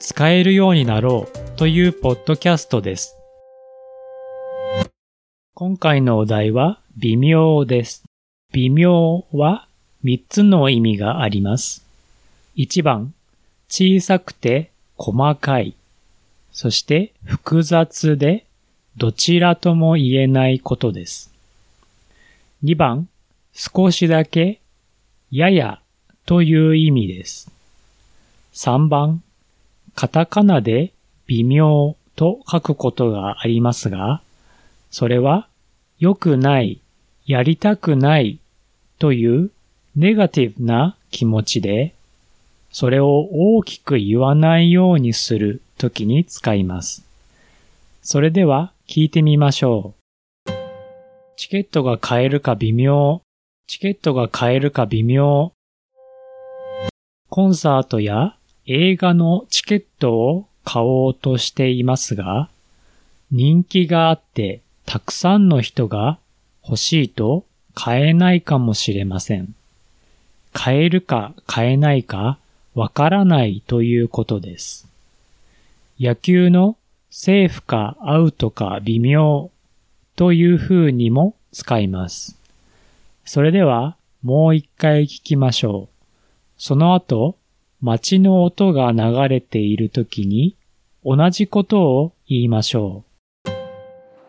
使えるようになろうというポッドキャストです。今回のお題は微妙です。微妙は3つの意味があります。1番、小さくて細かい。そして複雑でどちらとも言えないことです。2番、少しだけ、ややという意味です。3番、カタカナで微妙と書くことがありますが、それは良くない、やりたくないというネガティブな気持ちで、それを大きく言わないようにするときに使います。それでは聞いてみましょう。チケットが買えるか微妙。チケットが買えるか微妙。コンサートや映画のチケットを買おうとしていますが、人気があってたくさんの人が欲しいと買えないかもしれません。買えるか買えないかわからないということです。野球のセーフかアウトか微妙という風にも使います。それではもう一回聞きましょう。その後、街の音が流れている時に同じことを言いましょう。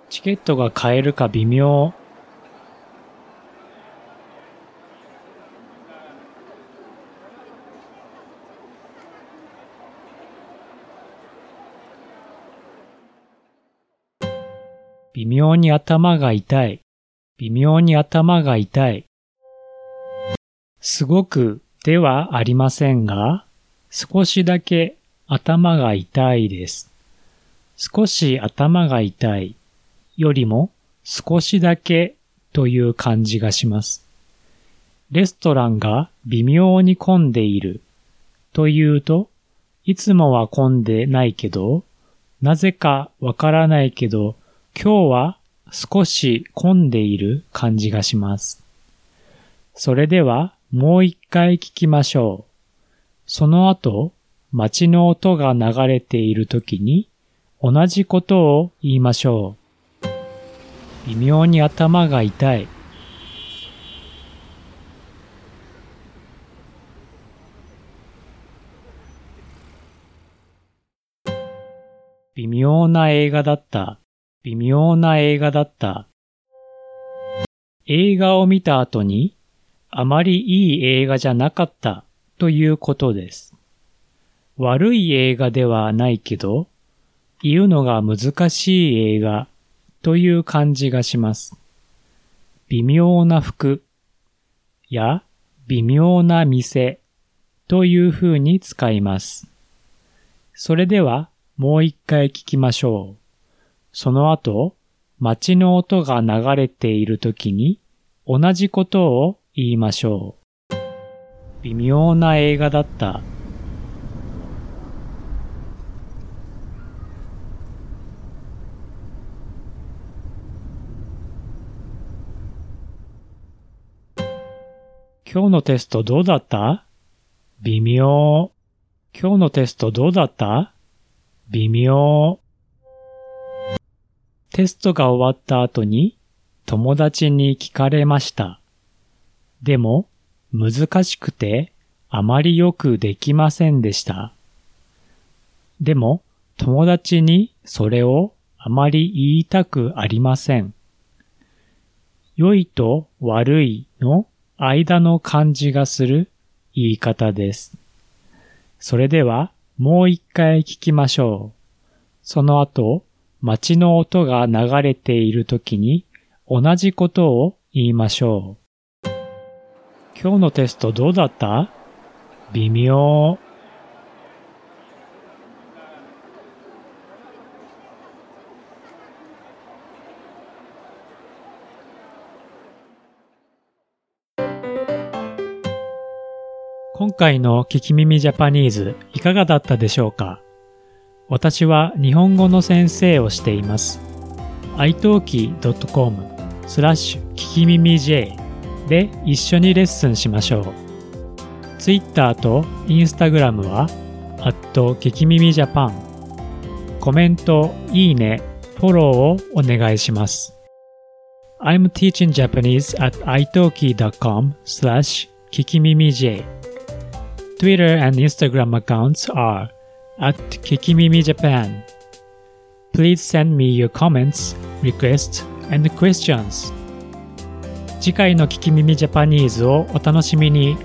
チケットが買えるか微妙。微妙に頭が痛い。微妙に頭が痛い。すごくではありませんが、少しだけ頭が痛いです。少し頭が痛いよりも少しだけという感じがします。レストランが微妙に混んでいるというと、いつもは混んでないけど、なぜかわからないけど、今日は少し混んでいる感じがします。それではもう一回聞きましょう。その後、街の音が流れている時に同じことを言いましょう。微妙に頭が痛い。微妙な映画だった。微妙な映画だった。映画を見た後にあまりいい映画じゃなかったということです。悪い映画ではないけど、言うのが難しい映画という感じがします。微妙な服や微妙な店という風に使います。それではもう一回聞きましょう。その後、街の音が流れている時に同じことを言いましょう。微妙な映画だった。今日のテストどうだった？微妙。今日のテストどうだった？微妙。テストが終わった後に友達に聞かれました。でも、難しくてあまりよくできませんでした。でも、友達にそれをあまり言いたくありません。良いと悪いの間の感じがする言い方です。それではもう一回聞きましょう。その後、街の音が流れている時に同じことを言いましょう。今日のテストどうだった？微妙。今回の聞き耳ジャパニーズいかがだったでしょうか？私は日本語の先生をしています。italki.com スラッシュ聞き耳 J で一緒にレッスンしましょう。Twitter と Instagram は、アット聞き耳ジャパン。コメント、いいね、フォローをお願いします。I'm teaching Japanese at italki.com slash kikimimij. Twitter and Instagram accounts are at Kikimimi Japan. Please send me your comments, requests, and questions. 次回の聞き耳ジャパニーズをお楽しみに。